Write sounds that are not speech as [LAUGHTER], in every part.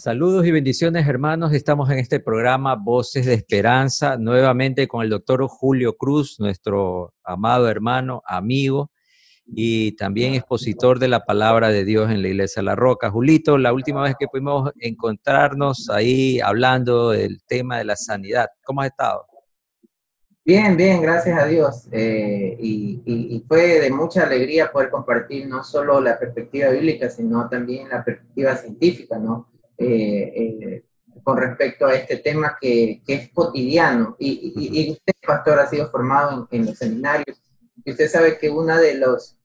Saludos y bendiciones hermanos, estamos en este programa Voces de Esperanza, nuevamente con el doctor Julio Cruz, nuestro amado hermano, amigo y también expositor de la palabra de Dios en la Iglesia de La Roca. Julito, la última vez que pudimos encontrarnos ahí hablando del tema de la sanidad, ¿cómo has estado? Bien, bien, gracias a Dios. Eh, y, fue de mucha alegría poder compartir no solo la perspectiva bíblica, sino también la perspectiva científica, ¿no? Eh, eh, con respecto a este tema que, es cotidiano. Y, y, usted, pastor, ha sido formado en, los seminarios. Y usted sabe que uno de los,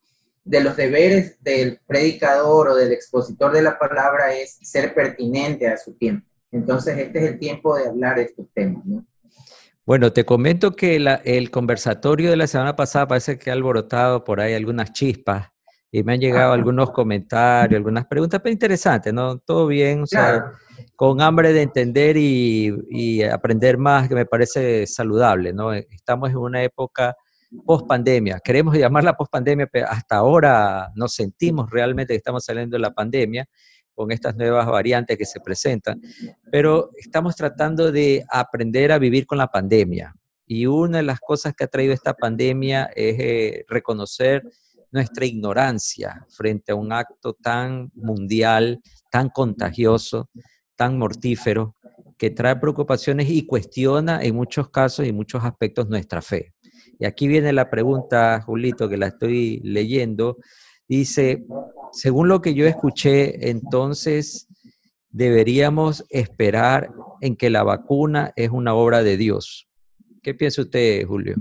de los deberes del predicador o del expositor de la palabra es ser pertinente a su tiempo. Entonces, este es el tiempo de hablar de estos temas. ¿no? Bueno, te comento que el conversatorio de la semana pasada parece que ha alborotado por ahí algunas chispas y me han llegado algunos comentarios, algunas preguntas, pero interesantes, ¿no? Todo bien, o sea, con hambre de entender y, aprender más, que me parece saludable, ¿no? Estamos en una época post pandemia, queremos llamarla post pandemia, pero hasta ahora nos sentimos realmente que estamos saliendo de la pandemia con estas nuevas variantes que se presentan, pero estamos tratando de aprender a vivir con la pandemia. Y una de las cosas que ha traído esta pandemia es eh, reconocer nuestra ignorancia frente a un acto tan mundial, tan contagioso, tan mortífero, que trae preocupaciones y cuestiona en muchos casos y muchos aspectos nuestra fe. Y aquí viene la pregunta, Julito, que la estoy leyendo. Dice, según lo que yo escuché, entonces deberíamos esperar en que la vacuna es una obra de Dios. ¿Qué piensa usted, Julio?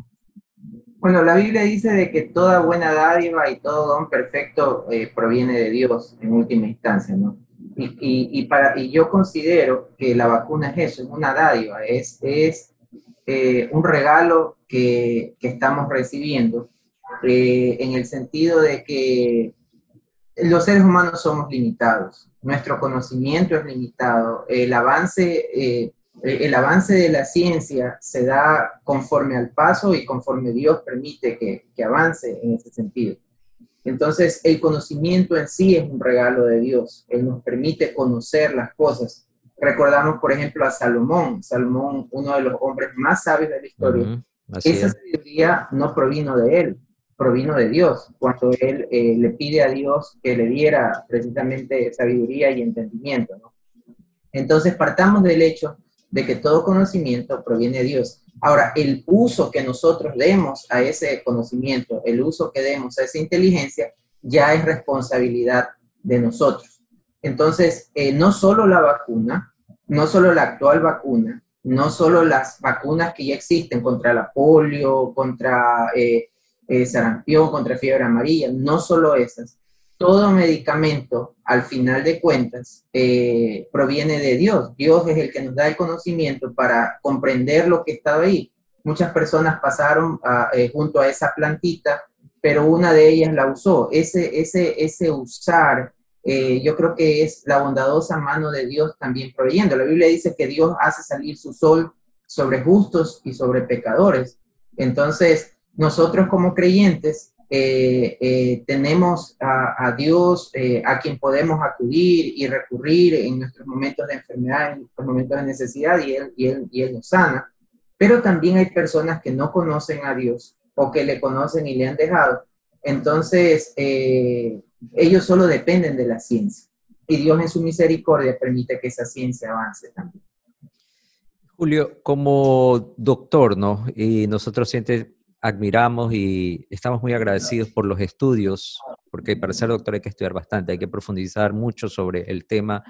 Bueno, la Biblia dice de que toda buena dádiva y todo don perfecto eh, proviene de Dios en última instancia, ¿no? Y, yo considero que la vacuna es eso, es una dádiva, es, eh, un regalo que, que estamos recibiendo eh, en el sentido de que los seres humanos somos limitados, nuestro conocimiento es limitado, el avance eh, el avance de la ciencia se da conforme al paso y conforme Dios permite que, que, avance en ese sentido. Entonces, el conocimiento en sí es un regalo de Dios. Él nos permite conocer las cosas. Recordamos, por ejemplo, a Salomón. Salomón, uno de los hombres más sabios de la historia. Esa sabiduría no provino de él, provino de Dios, cuando él eh, le pide a Dios que le diera precisamente sabiduría y entendimiento. ¿no? Entonces, partamos del hecho de que todo conocimiento proviene de Dios. Ahora, el uso que nosotros demos a ese conocimiento, el uso que demos a esa inteligencia, ya es responsabilidad de nosotros. Entonces, eh, no solo la vacuna, no solo la actual vacuna, no solo las vacunas que ya existen contra la polio, contra eh, eh, sarampión, contra fiebre amarilla, no solo esas, todo medicamento, al final de cuentas, eh, proviene de Dios. Dios es el que nos da el conocimiento para comprender lo que estaba ahí. Muchas personas pasaron eh, junto a esa plantita, pero una de ellas la usó. Ese, ese, ese usar, eh, yo creo que es la bondadosa mano de Dios también proveyendo. La Biblia dice que Dios hace salir su sol sobre justos y sobre pecadores. Entonces, nosotros como creyentes eh, eh, tenemos a, Dios eh, a quien podemos acudir y recurrir en nuestros momentos de enfermedad, en nuestros momentos de necesidad, y Él, y él, y él nos sana. Pero también hay personas que no conocen a Dios o que le conocen y le han dejado. Entonces, ellos solo dependen de la ciencia. Y Dios en su misericordia permite que esa ciencia avance también. Julio, como doctor, ¿no? Y nosotros siempre admiramos y estamos muy agradecidos por los estudios, porque para ser doctor hay que estudiar bastante, hay que profundizar mucho sobre el tema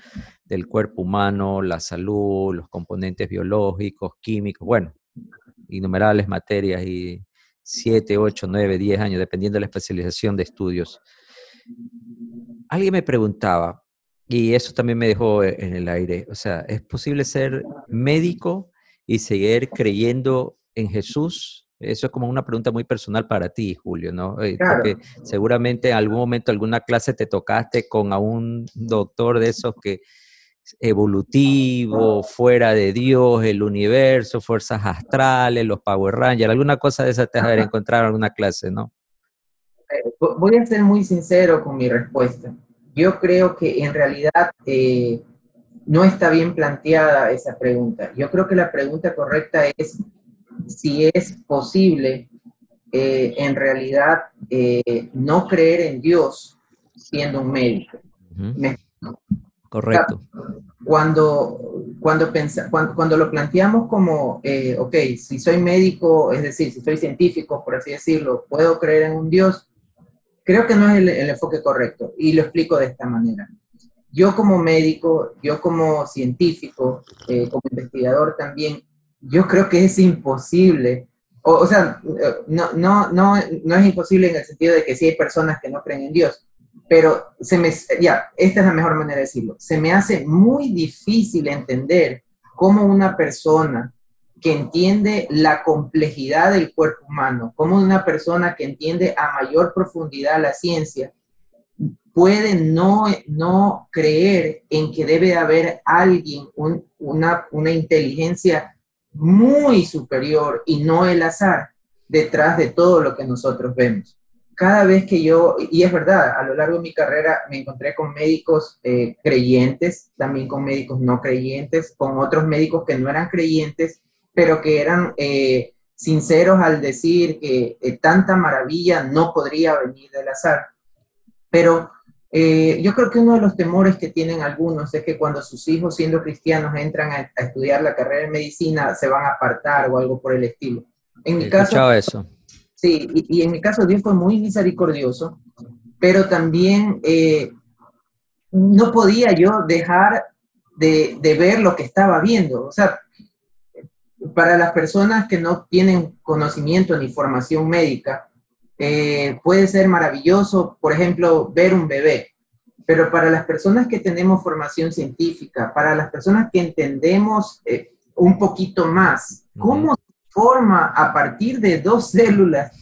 del cuerpo humano, la salud, los componentes biológicos, químicos, bueno, innumerables materias y siete, ocho, nueve, diez años, dependiendo de la especialización de estudios. Alguien me preguntaba, y eso también me dejó en el aire, o sea, ¿es posible ser médico y seguir creyendo en Jesús eso es como una pregunta muy personal para ti, Julio, ¿no? Eh, porque seguramente en algún momento, alguna clase te tocaste con a un doctor de esos que evolutivo, fuera de Dios, el universo, fuerzas astrales, los Power Rangers, alguna cosa de esa te has haber encontrado en alguna clase, ¿no? Eh, voy a ser muy sincero con mi respuesta. Yo creo que en realidad eh, no está bien planteada esa pregunta. Yo creo que la pregunta correcta es si es posible eh, en realidad eh, no creer en Dios siendo un médico. Correcto. Cuando, cuando, cuando, lo planteamos como, eh, ok, si soy médico, es decir, si soy científico, por así decirlo, puedo creer en un Dios, creo que no es el, enfoque correcto. Y lo explico de esta manera. Yo como médico, yo como científico, como investigador también, yo creo que es imposible. O, sea, no, no, no, no es imposible en el sentido de que sí hay personas que no creen en Dios, pero se me, ya, esta es la mejor manera de decirlo, se me hace muy difícil entender cómo una persona que entiende la complejidad del cuerpo humano, como una persona que entiende a mayor profundidad la ciencia, puede no, no creer en que debe haber alguien, una, una inteligencia muy superior y no el azar detrás de todo lo que nosotros vemos. Cada vez que yo, y es verdad, a lo largo de mi carrera me encontré con médicos eh, creyentes, también con médicos no creyentes, con otros médicos que no eran creyentes, pero que eran eh, sinceros al decir que eh, tanta maravilla no podría venir del azar. Pero eh, yo creo que uno de los temores que tienen algunos es que cuando sus hijos, siendo cristianos, entran a, estudiar la carrera de medicina, se van a apartar o algo por el estilo. En mi caso, eso. Sí, y, en mi caso Dios fue muy misericordioso, pero también eh, no podía yo dejar de, ver lo que estaba viendo. O sea, para las personas que no tienen conocimiento ni formación médica, eh, puede ser maravilloso, por ejemplo, ver un bebé, pero para las personas que tenemos formación científica, para las personas que entendemos eh, un poquito más, cómo se forma a partir de dos células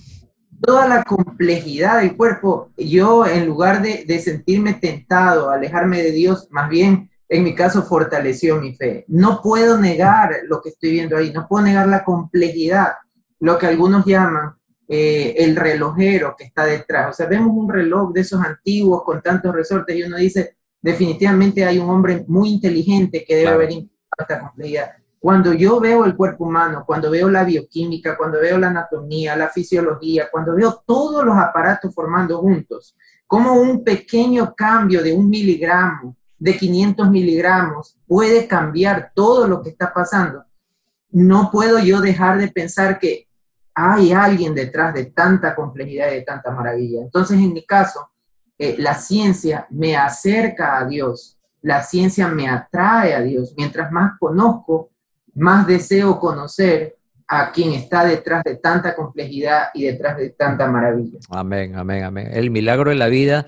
toda la complejidad del cuerpo, yo en lugar de, de sentirme tentado, alejarme de Dios, más bien en mi caso fortaleció mi fe. No puedo negar lo que estoy viendo ahí, no puedo negar la complejidad, lo que algunos llaman eh, el relojero que está detrás. O sea, vemos un reloj de esos antiguos con tantos resortes y uno dice, definitivamente hay un hombre muy inteligente que debe haber esta complejidad. Cuando yo veo el cuerpo humano, cuando veo la bioquímica, cuando veo la anatomía, la fisiología, cuando veo todos los aparatos formando juntos, como un pequeño cambio de un miligramo, de 500 miligramos, puede cambiar todo lo que está pasando, no puedo yo dejar de pensar que hay alguien detrás de tanta complejidad y de tanta maravilla. Entonces, en mi caso, eh, la ciencia me acerca a Dios, la ciencia me atrae a Dios. Mientras más conozco, más deseo conocer a quien está detrás de tanta complejidad y detrás de tanta maravilla. Amén, amén, amén. El milagro de la vida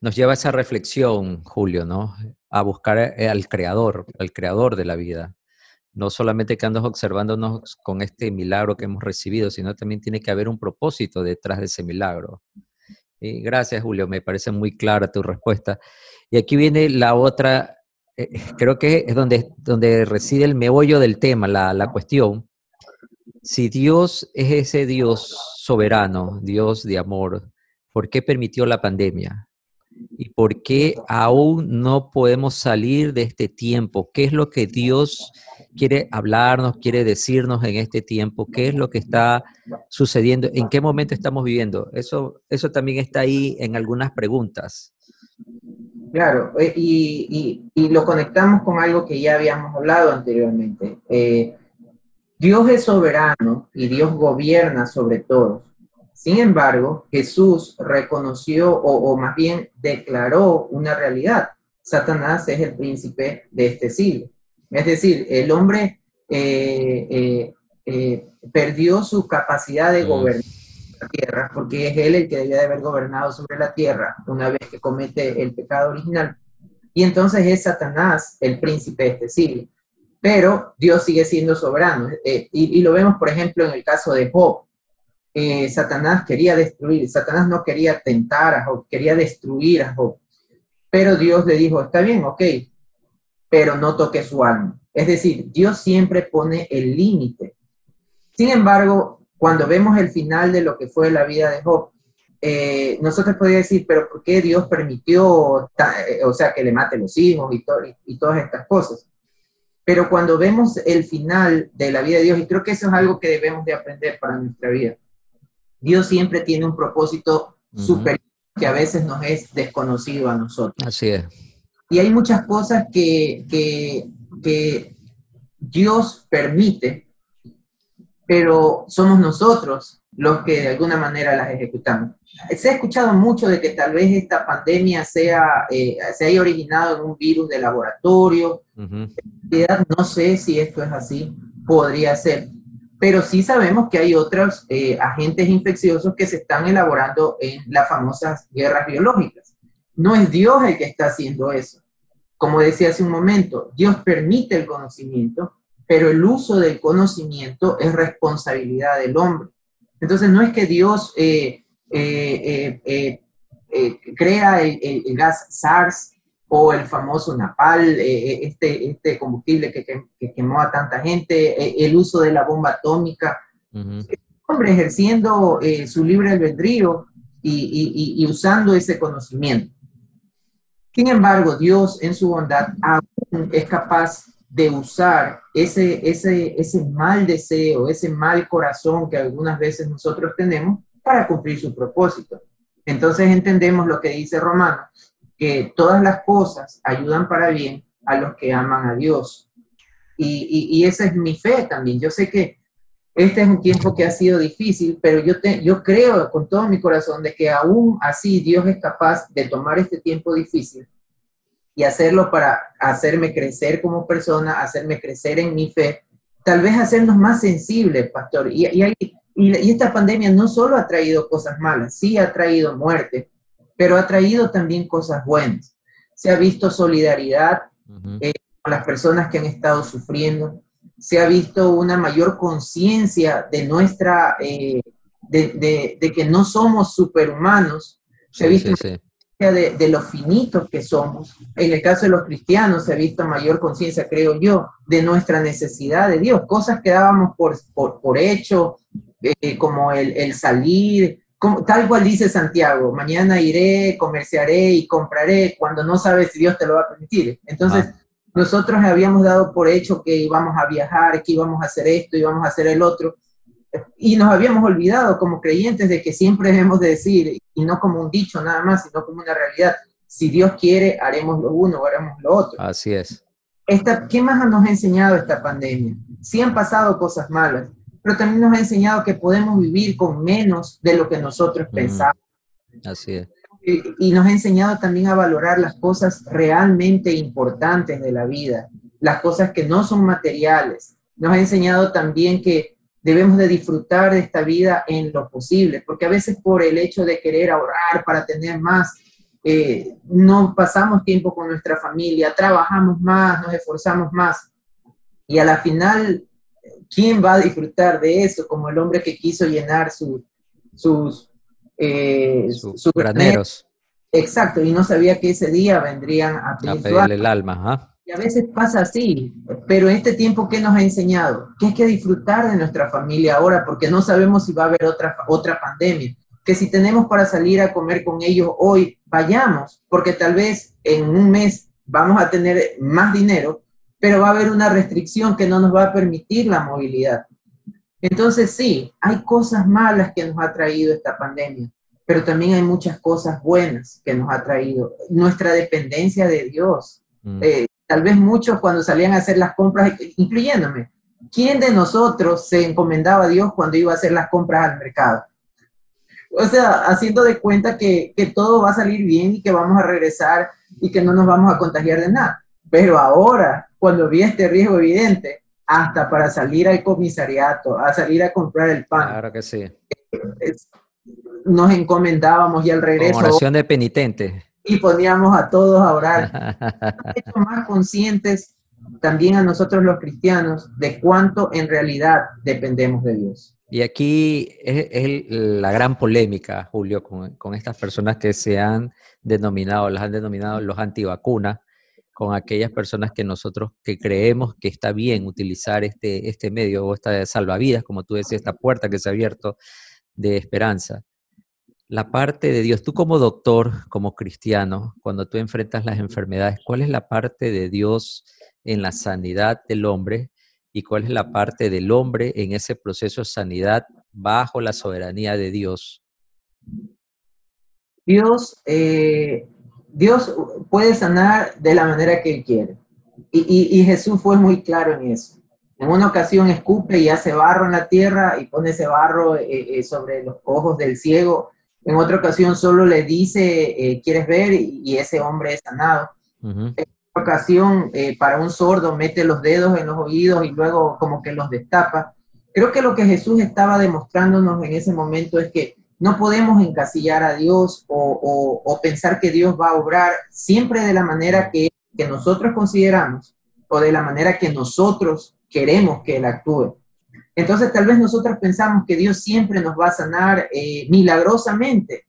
nos lleva a esa reflexión, Julio, ¿no? A buscar eh, al creador, al creador de la vida no solamente que andas observándonos con este milagro que hemos recibido, sino también tiene que haber un propósito detrás de ese milagro. Y gracias, Julio, me parece muy clara tu respuesta. Y aquí viene la otra, eh, creo que es donde, donde reside el meollo del tema, la, la cuestión. Si Dios es ese Dios soberano, Dios de amor, ¿por qué permitió la pandemia? ¿Y por qué aún no podemos salir de este tiempo? ¿Qué es lo que Dios quiere hablarnos, quiere decirnos en este tiempo? ¿Qué es lo que está sucediendo? ¿En qué momento estamos viviendo? Eso, eso también está ahí en algunas preguntas. Claro, eh, y, lo conectamos con algo que ya habíamos hablado anteriormente. Eh, Dios es soberano y Dios gobierna sobre todos. Sin embargo, Jesús reconoció o, o, más bien declaró una realidad. Satanás es el príncipe de este siglo. Es decir, el hombre eh, eh, eh, perdió su capacidad de gobernar la tierra porque es él el que debía de haber gobernado sobre la tierra una vez que comete el pecado original. Y entonces es Satanás el príncipe de este siglo. Pero Dios sigue siendo soberano. y, y lo vemos, por ejemplo, en el caso de Job eh, Satanás quería destruir, Satanás no quería tentar a Job, quería destruir a Job. Pero Dios le dijo, está bien, ok, pero no toque su alma. Es decir, Dios siempre pone el límite. Sin embargo, cuando vemos el final de lo que fue la vida de Job, eh, nosotros podríamos decir, pero ¿por qué Dios permitió, eh, o sea, que le mate los hijos y, y todas estas cosas? Pero cuando vemos el final de la vida de Dios, y creo que eso es algo que debemos de aprender para nuestra vida, Dios siempre tiene un propósito superior que a veces nos es desconocido a nosotros. Así es. Y hay muchas cosas que, que, que Dios permite, pero somos nosotros los que de alguna manera las ejecutamos. Se ha escuchado mucho de que tal vez esta pandemia sea, eh, se haya originado en un virus de laboratorio. En realidad no sé si esto es así, podría ser, pero sí sabemos que hay otros eh, agentes infecciosos que se están elaborando en las famosas guerras biológicas. No es Dios el que está haciendo eso. Como decía hace un momento, Dios permite el conocimiento, pero el uso del conocimiento es responsabilidad del hombre. Entonces no es que Dios eh, eh, eh, crea el, gas SARS o el famoso Napal, este, este combustible que, quemó a tanta gente, el uso de la bomba atómica. hombre ejerciendo su libre albedrío y, usando ese conocimiento. Sin embargo, Dios en su bondad aún es capaz de usar ese, ese, ese mal deseo, ese mal corazón que algunas veces nosotros tenemos para cumplir su propósito. Entonces entendemos lo que dice Romano, que todas las cosas ayudan para bien a los que aman a Dios. Y, y, esa es mi fe también. Yo sé que este es un tiempo que ha sido difícil, pero yo, te, yo creo con todo mi corazón de que aún así Dios es capaz de tomar este tiempo difícil y hacerlo para hacerme crecer como persona, hacerme crecer en mi fe, tal vez hacernos más sensibles, pastor. Y, y, y, esta pandemia no solo ha traído cosas malas, sí ha traído muerte, pero ha traído también cosas buenas. Se ha visto solidaridad eh, con las personas que han estado sufriendo, se ha visto una mayor conciencia de nuestra, eh, de, de, que no somos superhumanos, se ha visto de, de, lo finitos que somos. En el caso de los cristianos se ha visto mayor conciencia, creo yo, de nuestra necesidad de Dios, cosas que dábamos por, por, por hecho, eh, como el, el salir, como, tal cual dice Santiago, mañana iré, comerciaré y compraré cuando no sabes si Dios te lo va a permitir. Entonces, ah. Nosotros habíamos dado por hecho que íbamos a viajar, que íbamos a hacer esto, íbamos a hacer el otro, y nos habíamos olvidado como creyentes de que siempre debemos de decir, y no como un dicho nada más, sino como una realidad, si Dios quiere, haremos lo uno o haremos lo otro. Así es. Esta, ¿Qué más nos ha enseñado esta pandemia? Sí han pasado cosas malas, pero también nos ha enseñado que podemos vivir con menos de lo que nosotros pensamos. Así es. Y, y nos ha enseñado también a valorar las cosas realmente importantes de la vida, las cosas que no son materiales. Nos ha enseñado también que debemos de disfrutar de esta vida en lo posible, porque a veces por el hecho de querer ahorrar para tener más, eh, no pasamos tiempo con nuestra familia, trabajamos más, nos esforzamos más, y a la final, ¿quién va a disfrutar de eso? Como el hombre que quiso llenar sus... Eh, sus graneros. Exacto, y no sabía que ese día vendrían a pedirle el alma. ¿ah? Y a veces pasa así, pero este tiempo, ¿qué nos ha enseñado? Que hay que disfrutar de nuestra familia ahora, porque no sabemos si va a haber otra, otra pandemia. Que si tenemos para salir a comer con ellos hoy, vayamos, porque tal vez en un mes vamos a tener más dinero, pero va a haber una restricción que no nos va a permitir la movilidad. Entonces sí, hay cosas malas que nos ha traído esta pandemia, pero también hay muchas cosas buenas que nos ha traído. Nuestra dependencia de Dios. Mm. Eh, tal vez muchos cuando salían a hacer las compras, incluyéndome, ¿quién de nosotros se encomendaba a Dios cuando iba a hacer las compras al mercado? O sea, haciendo de cuenta que, que todo va a salir bien y que vamos a regresar y que no nos vamos a contagiar de nada. Pero ahora, cuando vi este riesgo evidente, hasta para salir al comisariato, a salir a comprar el pan. Claro que sí. nos encomendábamos y al regreso. oración de penitente y poníamos a todos a orar. [LAUGHS] más conscientes también a nosotros los cristianos de cuánto en realidad dependemos de Dios. Y aquí es, la gran polémica, Julio, con, estas personas que se han denominado, las han denominado los antivacunas, con aquellas personas que nosotros que creemos que está bien utilizar este, este medio o esta salvavidas, como tú decías, esta puerta que se ha abierto de esperanza. la parte de Dios. Tú como doctor, como cristiano, cuando tú enfrentas las enfermedades, ¿cuál es la parte de Dios en la sanidad del hombre y cuál es la parte del hombre en ese proceso de sanidad bajo la soberanía de Dios? Dios, eh, Dios puede sanar de la manera que Él quiere. Y, Jesús fue muy claro en eso. En una ocasión escupe y hace barro en la tierra y pone ese barro eh, eh, sobre los ojos del ciego. En otra ocasión solo le dice, ¿quieres ver? Y, ese hombre es sanado. En otra ocasión, para un sordo, mete los dedos en los oídos y luego como que los destapa. Creo que lo que Jesús estaba demostrándonos en ese momento es que no podemos encasillar a Dios o, pensar que Dios va a obrar siempre de la manera que, nosotros consideramos o de la manera que nosotros queremos que Él actúe. Entonces tal vez nosotros pensamos que Dios siempre nos va a sanar eh, milagrosamente.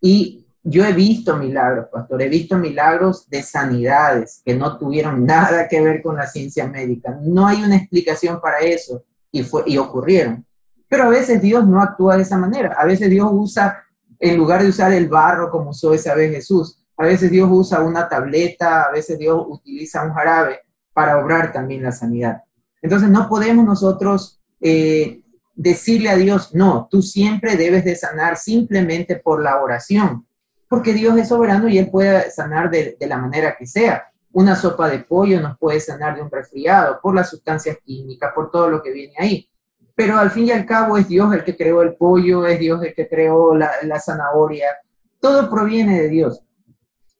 Y yo he visto milagros, pastor, he visto milagros de sanidades que no tuvieron [LAUGHS] nada que ver con la ciencia médica. No hay una explicación para eso y, fue, y ocurrieron. Pero a veces Dios no actúa de esa manera. A veces Dios usa, en lugar de usar el barro como usó esa vez Jesús, a veces Dios usa una tableta, a veces Dios utiliza un jarabe para obrar también la sanidad. Entonces no podemos nosotros eh, decirle a Dios, no, tú siempre debes de sanar simplemente por la oración, porque Dios es soberano y Él puede sanar de, de la manera que sea. Una sopa de pollo nos puede sanar de un resfriado por las sustancias químicas, por todo lo que viene ahí pero al fin y al cabo es Dios el que creó el pollo, es Dios el que creó la, zanahoria, todo proviene de Dios.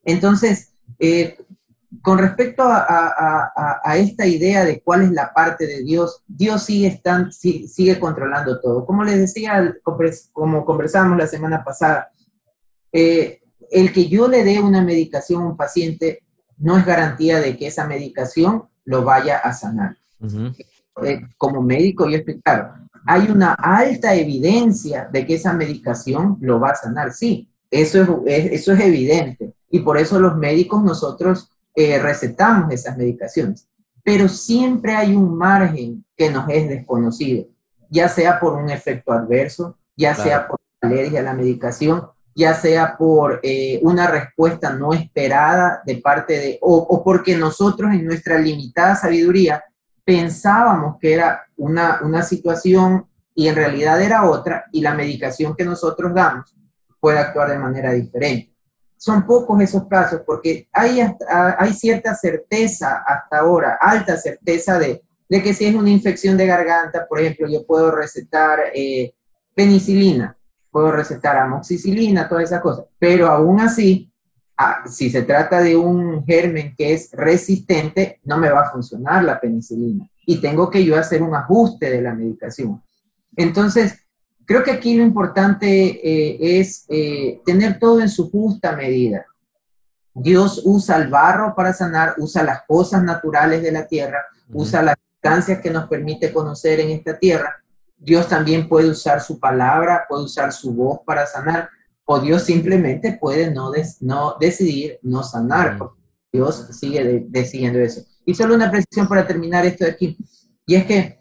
Entonces, eh, con respecto a, esta idea de cuál es la parte de Dios, Dios sigue, sigue controlando todo. Como les decía, como conversamos la semana pasada, eh, el que yo le dé una medicación a un paciente no es garantía de que esa medicación lo vaya a sanar. Eh, como médico, yo claro, hay una alta evidencia de que esa medicación lo va a sanar. Sí, eso es, eso es evidente. Y por eso los médicos nosotros eh, recetamos esas medicaciones. Pero siempre hay un margen que nos es desconocido, ya sea por un efecto adverso, ya sea por alergia a la medicación, ya sea por eh, una respuesta no esperada de parte de, o, o porque nosotros en nuestra limitada sabiduría pensábamos que era una, una situación y en realidad era otra, y la medicación que nosotros damos puede actuar de manera diferente. Son pocos esos casos porque hay, hay cierta certeza hasta ahora, alta certeza de, de, que si es una infección de garganta, por ejemplo, yo puedo recetar eh, penicilina, puedo recetar amoxicilina, todas esas cosas, pero aún así Ah, si se trata de un germen que es resistente, no me va a funcionar la penicilina y tengo que yo hacer un ajuste de la medicación. Entonces, creo que aquí lo importante eh, es eh, tener todo en su justa medida. Dios usa el barro para sanar, usa las cosas naturales de la tierra, usa las distancias que nos permite conocer en esta tierra. Dios también puede usar su palabra, puede usar su voz para sanar o Dios simplemente puede no, no decidir no sanar, porque Dios sigue decidiendo eso. Y solo una precisión para terminar esto de aquí, y es que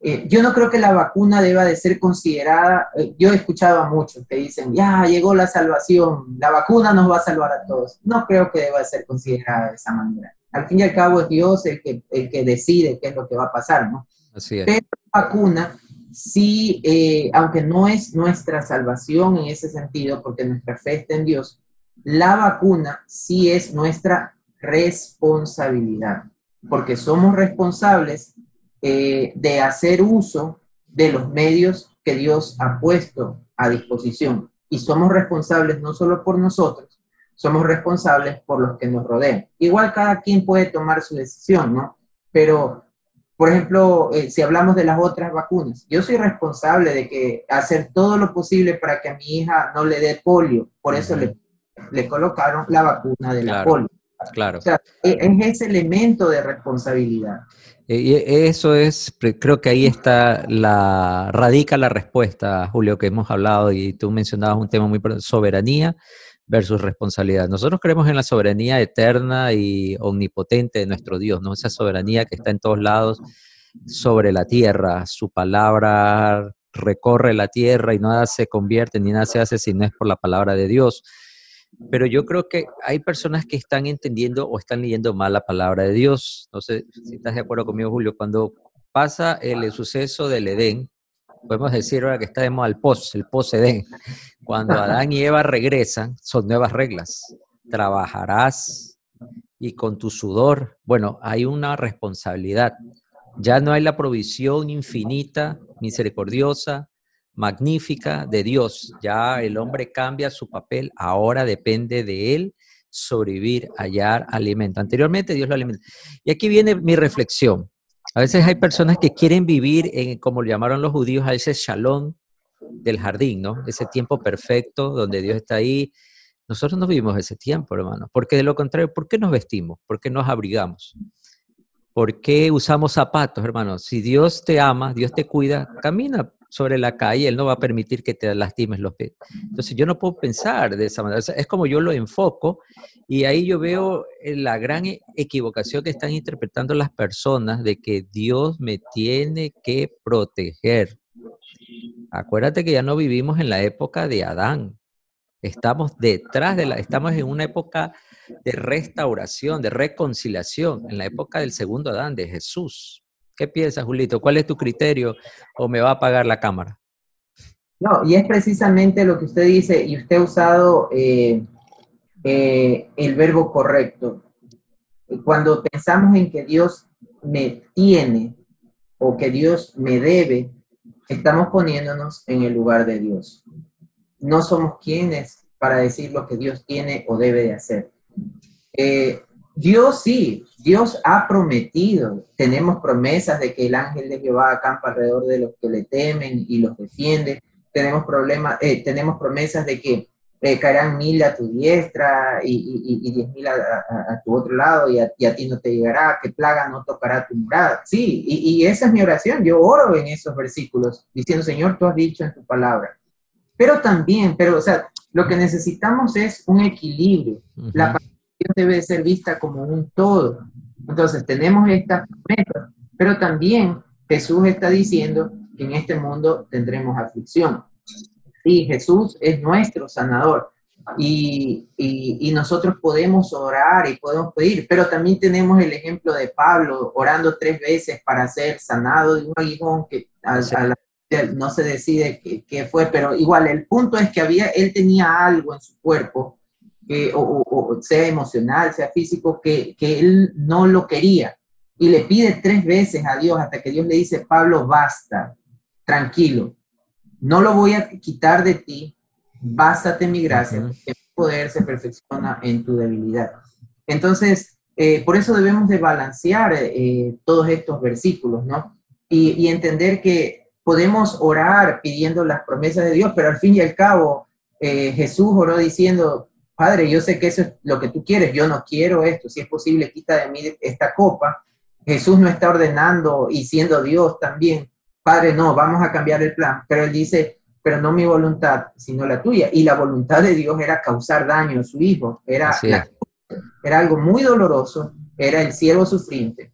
eh, yo no creo que la vacuna deba de ser considerada, eh, yo he escuchado a muchos que dicen, ya llegó la salvación, la vacuna nos va a salvar a todos. No creo que deba de ser considerada de esa manera. Al fin y al cabo es Dios el que, el que decide qué es lo que va a pasar, ¿no? Así es. Pero la vacuna sí, eh, aunque no es nuestra salvación en ese sentido, porque nuestra fe está en Dios, la vacuna sí es nuestra responsabilidad, porque somos responsables eh, de hacer uso de los medios que Dios ha puesto a disposición. Y somos responsables no solo por nosotros, somos responsables por los que nos rodean. Igual cada quien puede tomar su decisión, ¿no? Pero por ejemplo, eh, si hablamos de las otras vacunas, yo soy responsable de que hacer todo lo posible para que a mi hija no le dé polio, por eso le, le, colocaron la vacuna de la polio. Claro. O sea, es ese elemento de responsabilidad. Eh, y eso es, creo que ahí está la, radica la respuesta, Julio, que hemos hablado y tú mencionabas un tema muy soberanía versus responsabilidad. Nosotros creemos en la soberanía eterna y omnipotente de nuestro Dios, ¿no? Esa soberanía que está en todos lados sobre la tierra, su palabra recorre la tierra y nada se convierte ni nada se hace si no es por la palabra de Dios. Pero yo creo que hay personas que están entendiendo o están leyendo mal la palabra de Dios. No sé si estás de acuerdo conmigo, Julio. Cuando pasa el suceso del Edén, podemos decir ahora que estamos al post, el post-Edén. Cuando [LAUGHS] Adán y Eva regresan, son nuevas reglas. Trabajarás y con tu sudor, bueno, hay una responsabilidad. Ya no hay la provisión infinita, misericordiosa, magnífica de Dios. Ya el hombre cambia su papel, ahora depende de él sobrevivir, hallar alimento. Anteriormente Dios lo alimenta. Y aquí viene mi reflexión. A veces hay personas que quieren vivir en, como lo llamaron los judíos, a ese shalom del jardín, ¿no? Ese tiempo perfecto donde Dios está ahí. Nosotros no vivimos ese tiempo, hermano, porque de lo contrario, ¿por qué nos vestimos? ¿Por qué nos abrigamos? ¿Por qué usamos zapatos, hermano? Si Dios te ama, Dios te cuida, camina sobre la calle, Él no va a permitir que te lastimes los pies. Entonces yo no puedo pensar de esa manera. es como yo lo enfoco y ahí yo veo eh, la gran e, equivocación que están interpretando las personas de que Dios me tiene que proteger. Acuérdate que ya no vivimos en la época de Adán. Estamos detrás de la, estamos en una época de restauración, de reconciliación, en la época del segundo Adán, de Jesús. ¿Qué piensas, Julito? ¿Cuál es tu criterio o me va a apagar la cámara? No, y es precisamente lo que usted dice, y usted ha usado eh, eh, el verbo correcto. Cuando pensamos en que Dios me tiene o que Dios me debe, estamos poniéndonos en el lugar de Dios. No somos quienes para decir lo que Dios tiene o debe de hacer. Eh, Dios sí, Dios ha prometido, tenemos promesas de que el ángel de Jehová acampa alrededor de los que le temen y los defiende, tenemos, problemas, eh, tenemos promesas de que eh, caerán mil a tu diestra y, diez mil a, tu otro lado y a, ti no te llegará, que plaga no tocará tu morada. Sí, y, esa es mi oración, yo oro en esos versículos diciendo, Señor, tú has dicho en tu palabra. Pero también, pero o sea, lo que necesitamos es un equilibrio. La debe ser vista como un todo. Entonces tenemos estas promesas, pero también Jesús está diciendo que en este mundo tendremos aflicción. Sí, Jesús es nuestro sanador y, y, nosotros podemos orar y podemos pedir, pero también tenemos el ejemplo de Pablo orando tres veces para ser sanado de un aguijón que no se decide qué fue, pero igual el punto es que había, él tenía algo en su cuerpo o, sea emocional, sea físico, que, que él no lo quería. Y le pide tres veces a Dios hasta que Dios le dice, Pablo, basta, tranquilo, no lo voy a quitar de ti, bástate mi gracia, que mi poder se perfecciona en tu debilidad. Entonces, eh, por eso debemos de balancear eh, todos estos versículos, ¿no? Y, y, entender que podemos orar pidiendo las promesas de Dios, pero al fin y al cabo, eh, Jesús oró diciendo, Padre, yo sé que eso es lo que tú quieres, yo no quiero esto, si es posible, quita de mí esta copa. Jesús no está ordenando y siendo Dios también, Padre, no, vamos a cambiar el plan, pero él dice, pero no mi voluntad, sino la tuya. Y la voluntad de Dios era causar daño a su hijo, era, era algo muy doloroso, era el cielo sufriente.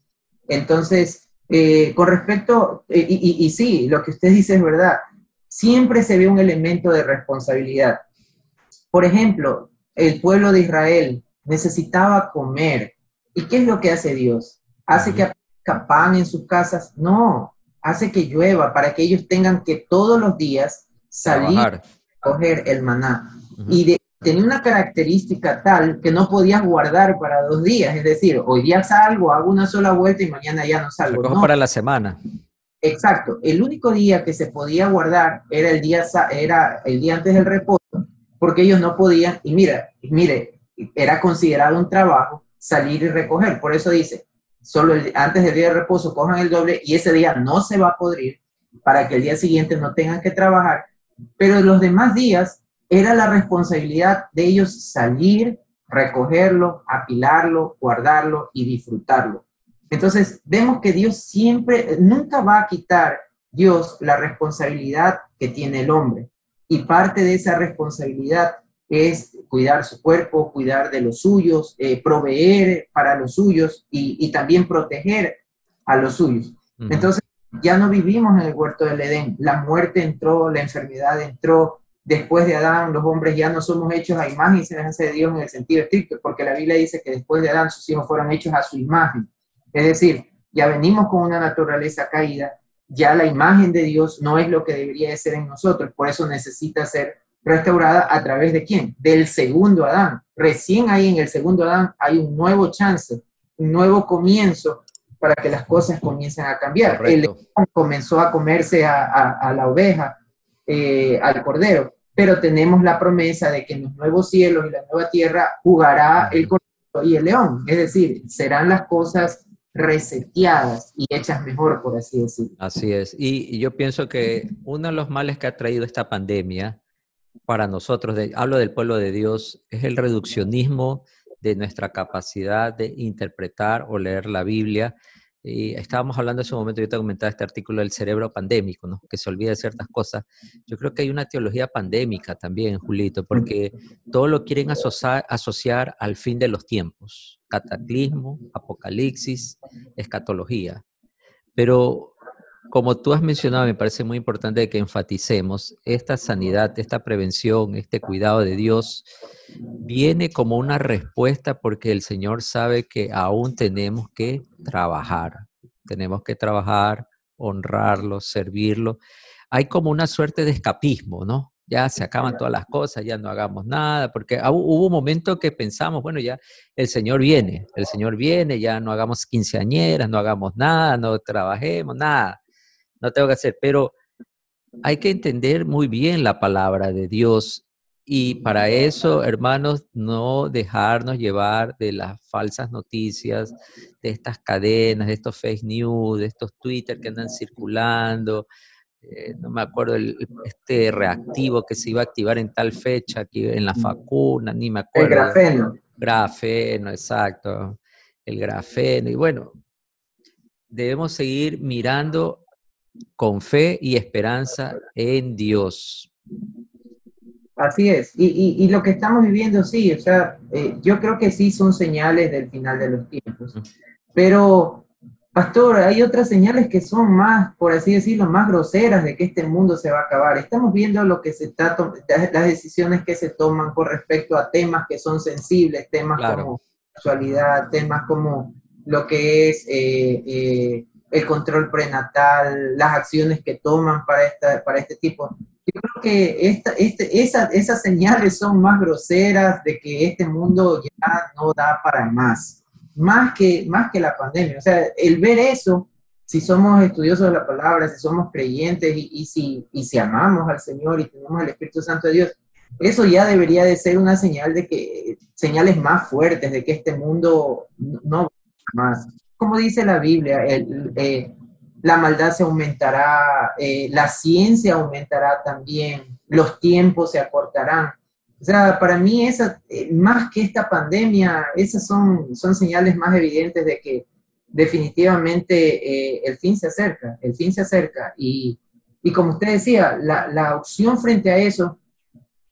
Entonces, eh, con respecto, eh, y, y sí, lo que usted dice es verdad, siempre se ve un elemento de responsabilidad. Por ejemplo, el pueblo de Israel necesitaba comer. ¿Y qué es lo que hace Dios? ¿Hace que aparezca pan en sus casas? No, hace que llueva para que ellos tengan que todos los días salir a coger el maná. Y tenía una característica tal que no podías guardar para dos días, es decir, hoy día salgo, hago una sola vuelta y mañana ya no salgo. No. para la semana. Exacto, el único día que se podía guardar era el día, era el día antes del reposo porque ellos no podían, y mira, mire, era considerado un trabajo salir y recoger. Por eso dice, solo antes del día de reposo cojan el doble y ese día no se va a podrir para que el día siguiente no tengan que trabajar. Pero los demás días era la responsabilidad de ellos salir, recogerlo, apilarlo, guardarlo y disfrutarlo. Entonces, vemos que Dios siempre, nunca va a quitar Dios la responsabilidad que tiene el hombre y parte de esa responsabilidad es cuidar su cuerpo, cuidar de los suyos, eh, proveer para los suyos y, también proteger a los suyos. Entonces, ya no vivimos en el huerto del Edén. La muerte entró, la enfermedad entró. Después de Adán, los hombres ya no somos hechos a imagen y semejanza de Dios en el sentido estricto, porque la Biblia dice que después de Adán sus hijos fueron hechos a su imagen. Es decir, ya venimos con una naturaleza caída, ya la imagen de Dios no es lo que debería de ser en nosotros, por eso necesita ser restaurada a través de quién? Del segundo Adán. Recién ahí en el segundo Adán hay un nuevo chance, un nuevo comienzo para que las cosas comiencen a cambiar. El león comenzó a comerse a, la oveja, eh, al cordero, pero tenemos la promesa de que en los nuevos cielos y la nueva tierra jugará el cordero y el león. Es decir, serán las cosas reseteadas y hechas mejor, por así decirlo. Así es. Y, yo pienso que uno de los males que ha traído esta pandemia para nosotros, hablo del pueblo de Dios, es el reduccionismo de nuestra capacidad de interpretar o leer la Biblia. Y estábamos hablando en ese momento, yo te comentaba este artículo del cerebro pandémico, ¿no? que se olvida de ciertas cosas. Yo creo que hay una teología pandémica también, Julito, porque todo lo quieren asociar, asociar al fin de los tiempos. Cataclismo, apocalipsis, escatología. Pero como tú has mencionado, me parece muy importante que enfaticemos esta sanidad, esta prevención, este cuidado de Dios, viene como una respuesta porque el Señor sabe que aún tenemos que trabajar, tenemos que trabajar, honrarlo, servirlo. Hay como una suerte de escapismo, ¿no? Ya se acaban todas las cosas, ya no hagamos nada, porque hubo un momento que pensamos, bueno, ya el Señor viene, el Señor viene, ya no hagamos quinceañeras, no hagamos nada, no trabajemos, nada no tengo que hacer, pero hay que entender muy bien la palabra de Dios y para eso, hermanos, no dejarnos llevar de las falsas noticias, de estas cadenas, de estos fake news, de estos Twitter que andan circulando. Eh, no me acuerdo el, este reactivo que se iba a activar en tal fecha, aquí en la facuna, ni me acuerdo. El grafeno. Grafeno, exacto. El grafeno. Y bueno, debemos seguir mirando con fe y esperanza en Dios. Así es. Y, lo que estamos viviendo, sí, o sea, eh, yo creo que sí son señales del final de los tiempos. Pero, pastor, hay otras señales que son más, por así decirlo, más groseras de que este mundo se va a acabar. Estamos viendo lo que se está las decisiones que se toman con respecto a temas que son sensibles, temas como sexualidad, temas como lo que es eh, eh, el control prenatal, las acciones que toman para, esta, para este tipo. Yo creo que esta, este, esas señales son más groseras de que este mundo ya no da para más, más que, más que la pandemia. O sea, el ver eso, si somos estudiosos de la palabra, si somos creyentes y, y si, y si amamos al Señor y tenemos el Espíritu Santo de Dios, eso ya debería de ser una señal de que, señales más fuertes de que este mundo no va más como dice la Biblia, eh, la maldad se aumentará, eh, la ciencia aumentará también, los tiempos se acortarán. O sea, para mí, esa, eh, más que esta pandemia, esas son, son señales más evidentes de que definitivamente el fin se acerca, el fin se acerca. Y, y como usted decía, la, la, opción frente a eso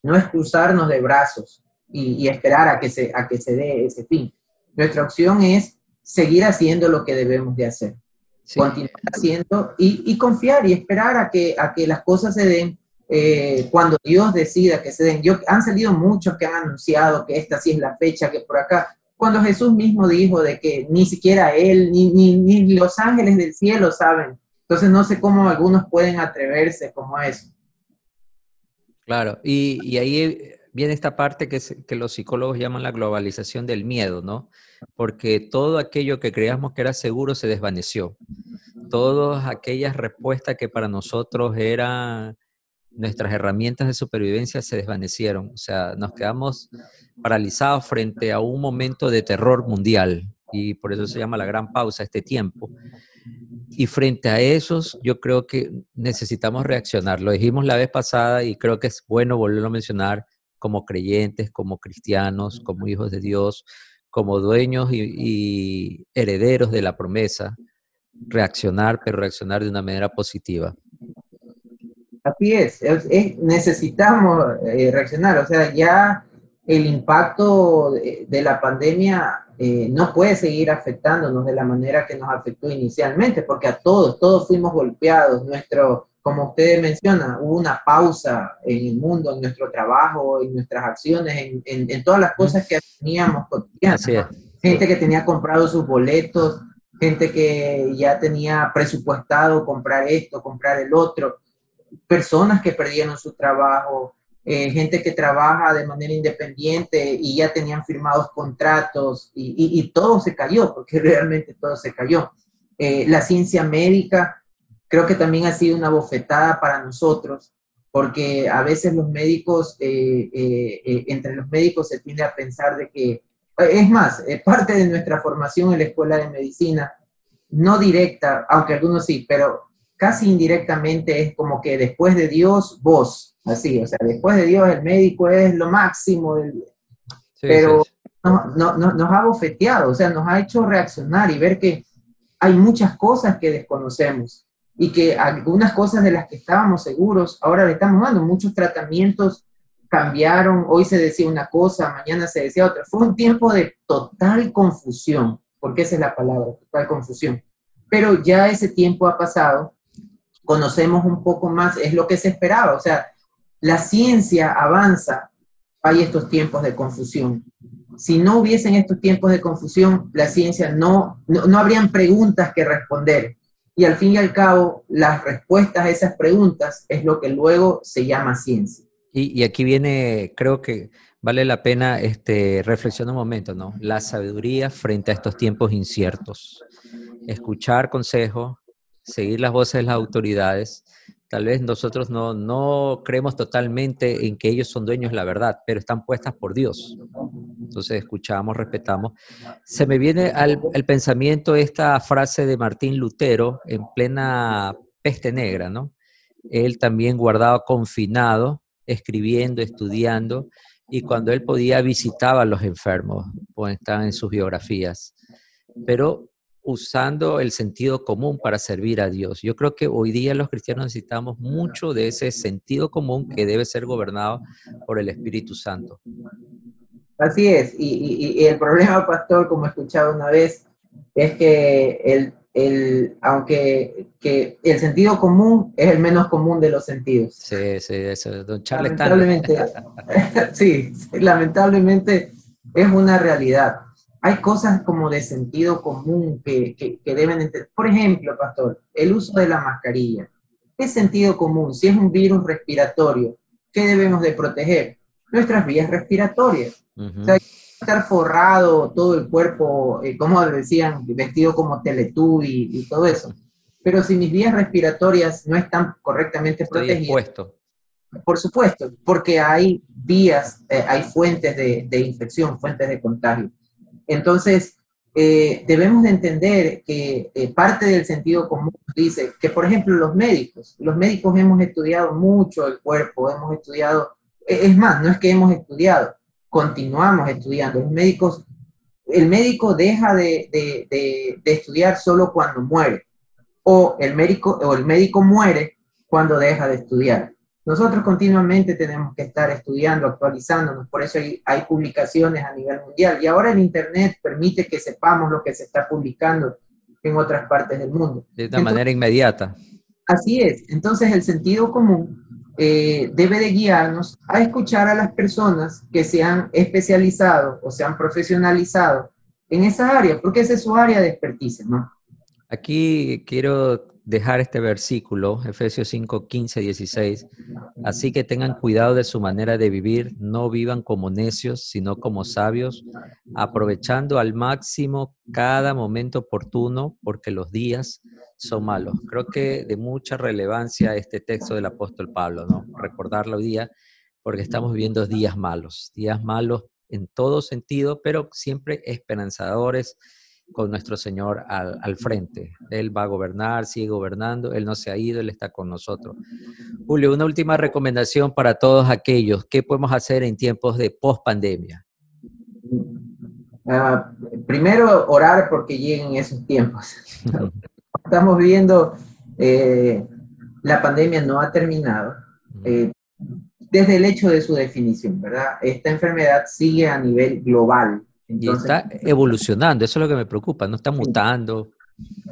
no es cruzarnos de brazos y, y esperar a que, se, a que se dé ese fin. Nuestra opción es seguir haciendo lo que debemos de hacer. Continuar haciendo y, confiar y esperar a que, a que las cosas se den eh, cuando Dios decida que se den. Yo, han salido muchos que han anunciado que esta sí es la fecha, que por acá, cuando Jesús mismo dijo de que ni siquiera Él, ni, ni, ni los ángeles del cielo saben. Entonces no sé cómo algunos pueden atreverse como eso. Claro, y, y ahí viene esta parte que, que, los psicólogos llaman la globalización del miedo, ¿no? Porque todo aquello que creíamos que era seguro se desvaneció. Todas aquellas respuestas que para nosotros eran nuestras herramientas de supervivencia se desvanecieron. O sea, nos quedamos paralizados frente a un momento de terror mundial. Y por eso se llama la gran pausa este tiempo. Y frente a esos, yo creo que necesitamos reaccionar. Lo dijimos la vez pasada y creo que es bueno volverlo a mencionar como creyentes, como cristianos, como hijos de Dios, como dueños y, herederos de la promesa, reaccionar, pero reaccionar de una manera positiva. Así es, necesitamos eh, reaccionar, o sea, ya el impacto de, la pandemia eh, no puede seguir afectándonos de la manera que nos afectó inicialmente, porque a todos, todos fuimos golpeados. Nuestro, como ustedes mencionan, hubo una pausa en el mundo, en nuestro trabajo, en nuestras acciones, en, en, todas las cosas que teníamos cotidianas. Gente que tenía comprado sus boletos, gente que ya tenía presupuestado comprar esto, comprar el otro, personas que perdieron su trabajo, eh, gente que trabaja de manera independiente y ya tenían firmados contratos y, todo se cayó, porque [LAUGHS] realmente todo se cayó. Eh, la ciencia médica creo que también ha sido una bofetada para nosotros, porque a veces los médicos, eh, entre los médicos se tiende a pensar de que es más, parte de nuestra formación en la escuela de medicina, no directa, aunque algunos sí, pero casi indirectamente es como que después de Dios, vos, así, o sea, después de Dios el médico es lo máximo, pero No, nos ha bofeteado, o sea, nos ha hecho reaccionar y ver que hay muchas cosas que desconocemos y que algunas cosas de las que estábamos seguros, ahora le estamos dando muchos tratamientos cambiaron, hoy se decía una cosa, mañana se decía otra. Fue un tiempo de total confusión, porque esa es la palabra, total confusión. Pero ya ese tiempo ha pasado, conocemos un poco más, es lo que se esperaba, o sea, la ciencia avanza, hay estos tiempos de confusión. Si no hubiesen estos tiempos de confusión, la ciencia no, no, no habrían preguntas que responder. Y al fin y al cabo, las respuestas a esas preguntas es lo que luego se llama ciencia. Y, aquí viene, creo que vale la pena este, reflexionar un momento, ¿no? La sabiduría frente a estos tiempos inciertos. Escuchar consejos, seguir las voces de las autoridades. Tal vez nosotros no, no creemos totalmente en que ellos son dueños de la verdad, pero están puestas por Dios. Entonces escuchamos, respetamos. Se me viene al, al pensamiento esta frase de Martín Lutero en plena peste negra, ¿no? Él también guardaba confinado escribiendo, estudiando, y cuando él podía visitaba a los enfermos, pues estaban en sus biografías, pero usando el sentido común para servir a Dios. Yo creo que hoy día los cristianos necesitamos mucho de ese sentido común que debe ser gobernado por el Espíritu Santo. Así es, y, el problema, pastor, como he escuchado una vez, es que el el, aunque que el sentido común es el menos común de los sentidos. Sí, sí, eso, don Charles lamentablemente, [LAUGHS] sí, lamentablemente es una realidad. Hay cosas como de sentido común que, que, que deben entender. Por ejemplo, pastor, el uso de la mascarilla. ¿Qué sentido común? Si es un virus respiratorio, ¿qué debemos de proteger? Nuestras vías respiratorias estar forrado todo el cuerpo, eh, como decían, vestido como teletú y, todo eso. Pero si mis vías respiratorias no están correctamente protegidas, por supuesto, porque hay vías, eh, hay fuentes de, infección, fuentes de contagio. Entonces, eh, debemos de entender que parte del sentido común dice que, por ejemplo, los médicos, los médicos hemos estudiado mucho el cuerpo, hemos estudiado, e, es más, no es que hemos estudiado, continuamos estudiando. Los médicos, el médico deja de, estudiar solo cuando muere, o el, médico, o el médico muere cuando deja de estudiar. Nosotros continuamente tenemos que estar estudiando, actualizándonos, por eso hay, hay, publicaciones a nivel mundial. Y ahora el Internet permite que sepamos lo que se está publicando en otras partes del mundo. De una manera inmediata. Así es. Entonces el sentido común eh, debe de guiarnos a escuchar a las personas que se han especializado o se han profesionalizado en esa área, porque esa es su área de expertise, ¿no? Aquí quiero dejar este versículo, Efesios 5, 15, 16. Así que tengan cuidado de su manera de vivir, no vivan como necios, sino como sabios, aprovechando al máximo cada momento oportuno, porque los días son malos. Creo que de mucha relevancia este texto del apóstol Pablo, ¿no? Recordarlo hoy día, porque estamos viviendo días malos, días malos en todo sentido, pero siempre esperanzadores con nuestro Señor al, frente. Él va a gobernar, sigue gobernando, Él no se ha ido, Él está con nosotros. Julio, una última recomendación para todos aquellos. ¿Qué podemos hacer en tiempos de post-pandemia? Ah, primero, orar porque lleguen esos tiempos. [LAUGHS] Estamos viendo, eh, la pandemia no ha terminado. Eh, desde el hecho de su definición, ¿verdad? Esta enfermedad sigue a nivel global, y está evolucionando, eso es lo que me preocupa, no está mutando.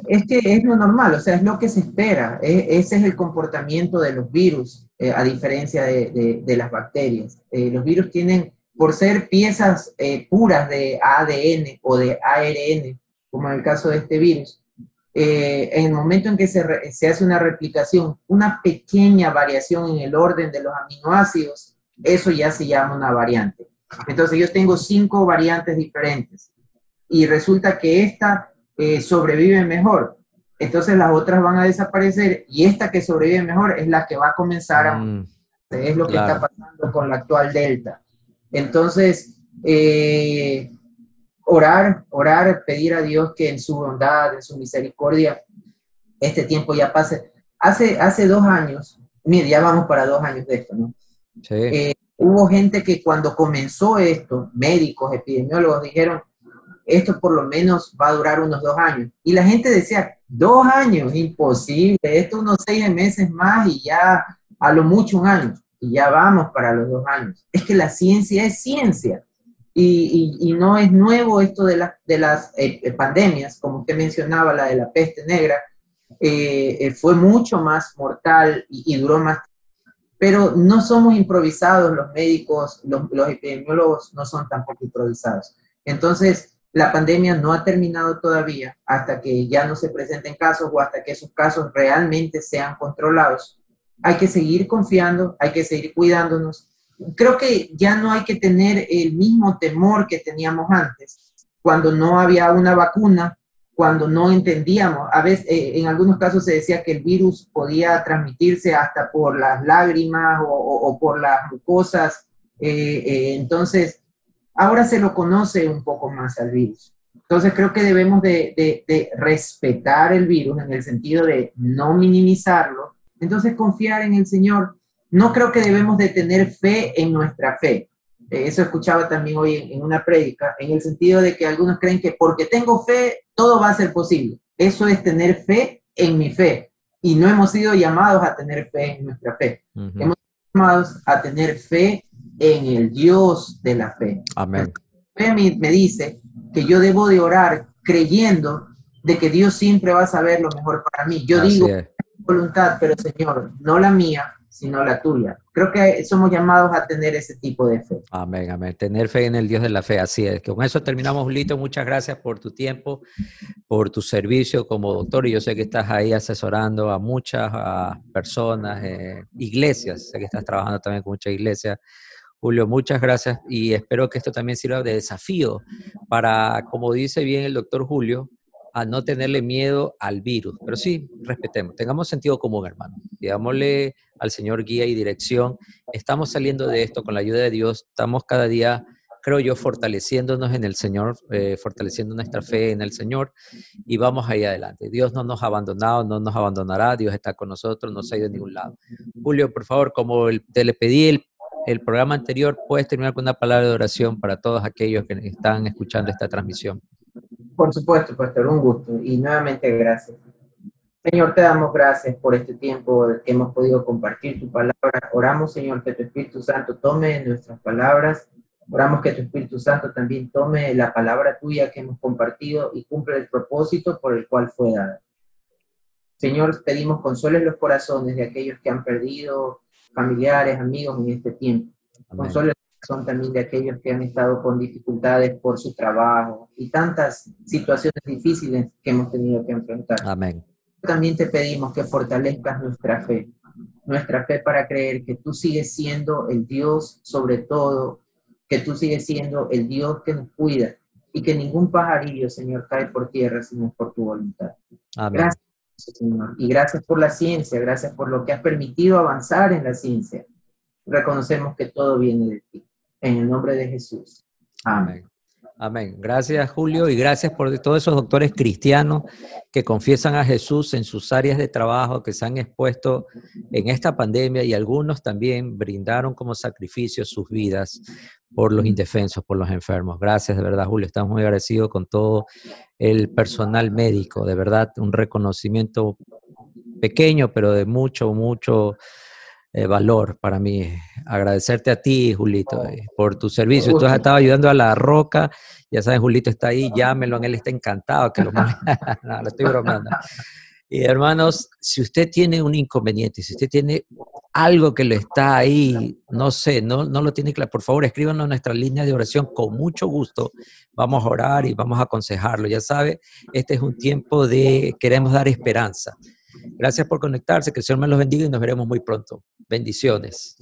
Es que es lo normal, o sea, es lo que se espera, e, ese es el comportamiento de los virus, eh, a diferencia de, de, las bacterias. Eh, los virus tienen, por ser piezas eh, puras de ADN o de ARN, como en el caso de este virus, en el momento en que se, se hace una replicación, una pequeña variación en el orden de los aminoácidos, eso ya se llama una variante. Entonces yo tengo cinco variantes diferentes y resulta que esta eh, sobrevive mejor. Entonces las otras van a desaparecer y esta que sobrevive mejor es la que va a comenzar a... Mm, es lo que está pasando con la actual Delta. Entonces, eh, orar, orar, pedir a Dios que en su bondad, en su misericordia, este tiempo ya pase. Hace, hace dos años, mire, ya vamos para dos años de esto, ¿no? Sí. Eh, hubo gente que cuando comenzó esto, médicos, epidemiólogos, dijeron, esto por lo menos va a durar unos dos años. Y la gente decía, dos años, imposible, esto unos seis meses más y ya a lo mucho un año. Y ya vamos para los dos años. Es que la ciencia es ciencia. Y, no es nuevo esto de, de las eh, eh, pandemias, como usted mencionaba, la de la peste negra, eh, fue mucho más mortal y, y duró más pero no somos improvisados los médicos, los, epidemiólogos no son tampoco improvisados. Entonces, la pandemia no ha terminado todavía hasta que ya no se presenten casos o hasta que esos casos realmente sean controlados. Hay que seguir confiando, hay que seguir cuidándonos. Creo que ya no hay que tener el mismo temor que teníamos antes, cuando no había una vacuna cuando no entendíamos. A veces, eh, en algunos casos se decía que el virus podía transmitirse hasta por las lágrimas o, por las mucosas. Eh, eh, entonces, ahora se lo conoce un poco más al virus. Entonces, creo que debemos de, de respetar el virus en el sentido de no minimizarlo. Entonces, confiar en el Señor. No creo que debemos de tener fe en nuestra fe. Eh, eso escuchaba también hoy en, una prédica, en el sentido de que algunos creen que porque tengo fe, todo va a ser posible. Eso es tener fe en mi fe. Y no hemos sido llamados a tener fe en nuestra fe. Hemos sido llamados a tener fe en el Dios de la fe. Amén. fe me, dice que yo debo de orar creyendo de que Dios siempre va a saber lo mejor para mí. Yo digo, voluntad, pero Señor, no la mía, sino la tuya. Creo que somos llamados a tener ese tipo de fe. Amén, amén. Tener fe en el Dios de la fe, así es. Con eso terminamos, Lito. Muchas gracias por tu tiempo, por tu servicio como doctor. Y yo sé que estás ahí asesorando a muchas personas, eh, iglesias. Sé que estás trabajando también con muchas iglesias. Julio, muchas gracias y espero que esto también sirva de desafío para, como dice bien el doctor Julio, a no tenerle miedo al virus, pero sí, respetemos, tengamos sentido común, hermano. Digámosle al Señor guía y dirección. Estamos saliendo de esto con la ayuda de Dios, estamos cada día, creo yo, fortaleciéndonos en el Señor, eh, fortaleciendo nuestra fe en el Señor y vamos ahí adelante. Dios no nos ha abandonado, no nos abandonará, Dios está con nosotros, no se ha ido a ningún lado. Julio, por favor, como te le pedí el, el programa anterior, puedes terminar con una palabra de oración para todos aquellos que están escuchando esta transmisión. Por supuesto, pastor, un gusto. Y nuevamente gracias. Señor, te damos gracias por este tiempo que hemos podido compartir tu palabra. Oramos, Señor, que tu Espíritu Santo tome nuestras palabras. Oramos que tu Espíritu Santo también tome la palabra tuya que hemos compartido y cumpla el propósito por el cual fue dada. Señor, pedimos consueles los corazones de aquellos que han perdido familiares, amigos en este tiempo. Consueles son también de aquellos que han estado con dificultades por su trabajo y tantas situaciones difíciles que hemos tenido que enfrentar. Amén. También te pedimos que fortalezcas nuestra fe, nuestra fe para creer que tú sigues siendo el Dios sobre todo, que tú sigues siendo el Dios que nos cuida y que ningún pajarillo, Señor, cae por tierra sino por tu voluntad. Amén. Gracias, Señor. Y gracias por la ciencia, gracias por lo que has permitido avanzar en la ciencia. Reconocemos que todo viene de ti. En el nombre de Jesús. Amén. Amén. Gracias, Julio, y gracias por todos esos doctores cristianos que confiesan a Jesús en sus áreas de trabajo, que se han expuesto en esta pandemia y algunos también brindaron como sacrificio sus vidas por los indefensos, por los enfermos. Gracias, de verdad, Julio. Estamos muy agradecidos con todo el personal médico. De verdad, un reconocimiento pequeño, pero de mucho, mucho eh, valor para mí. Agradecerte a ti, Julito, eh, por tu servicio. Tú has estado ayudando a La Roca. Ya sabes, Julito está ahí, llámelo, él está encantado que lo [LAUGHS] [LAUGHS] no, lo estoy bromeando. Y hermanos, si usted tiene un inconveniente, si usted tiene algo que le está ahí, no sé, no, no lo tiene claro, por favor escríbanlo en nuestra línea de oración con mucho gusto. Vamos a orar y vamos a aconsejarlo. Ya sabe, este es un tiempo de queremos dar esperanza. Gracias por conectarse, que el Señor me los bendiga y nos veremos muy pronto. Bendiciones.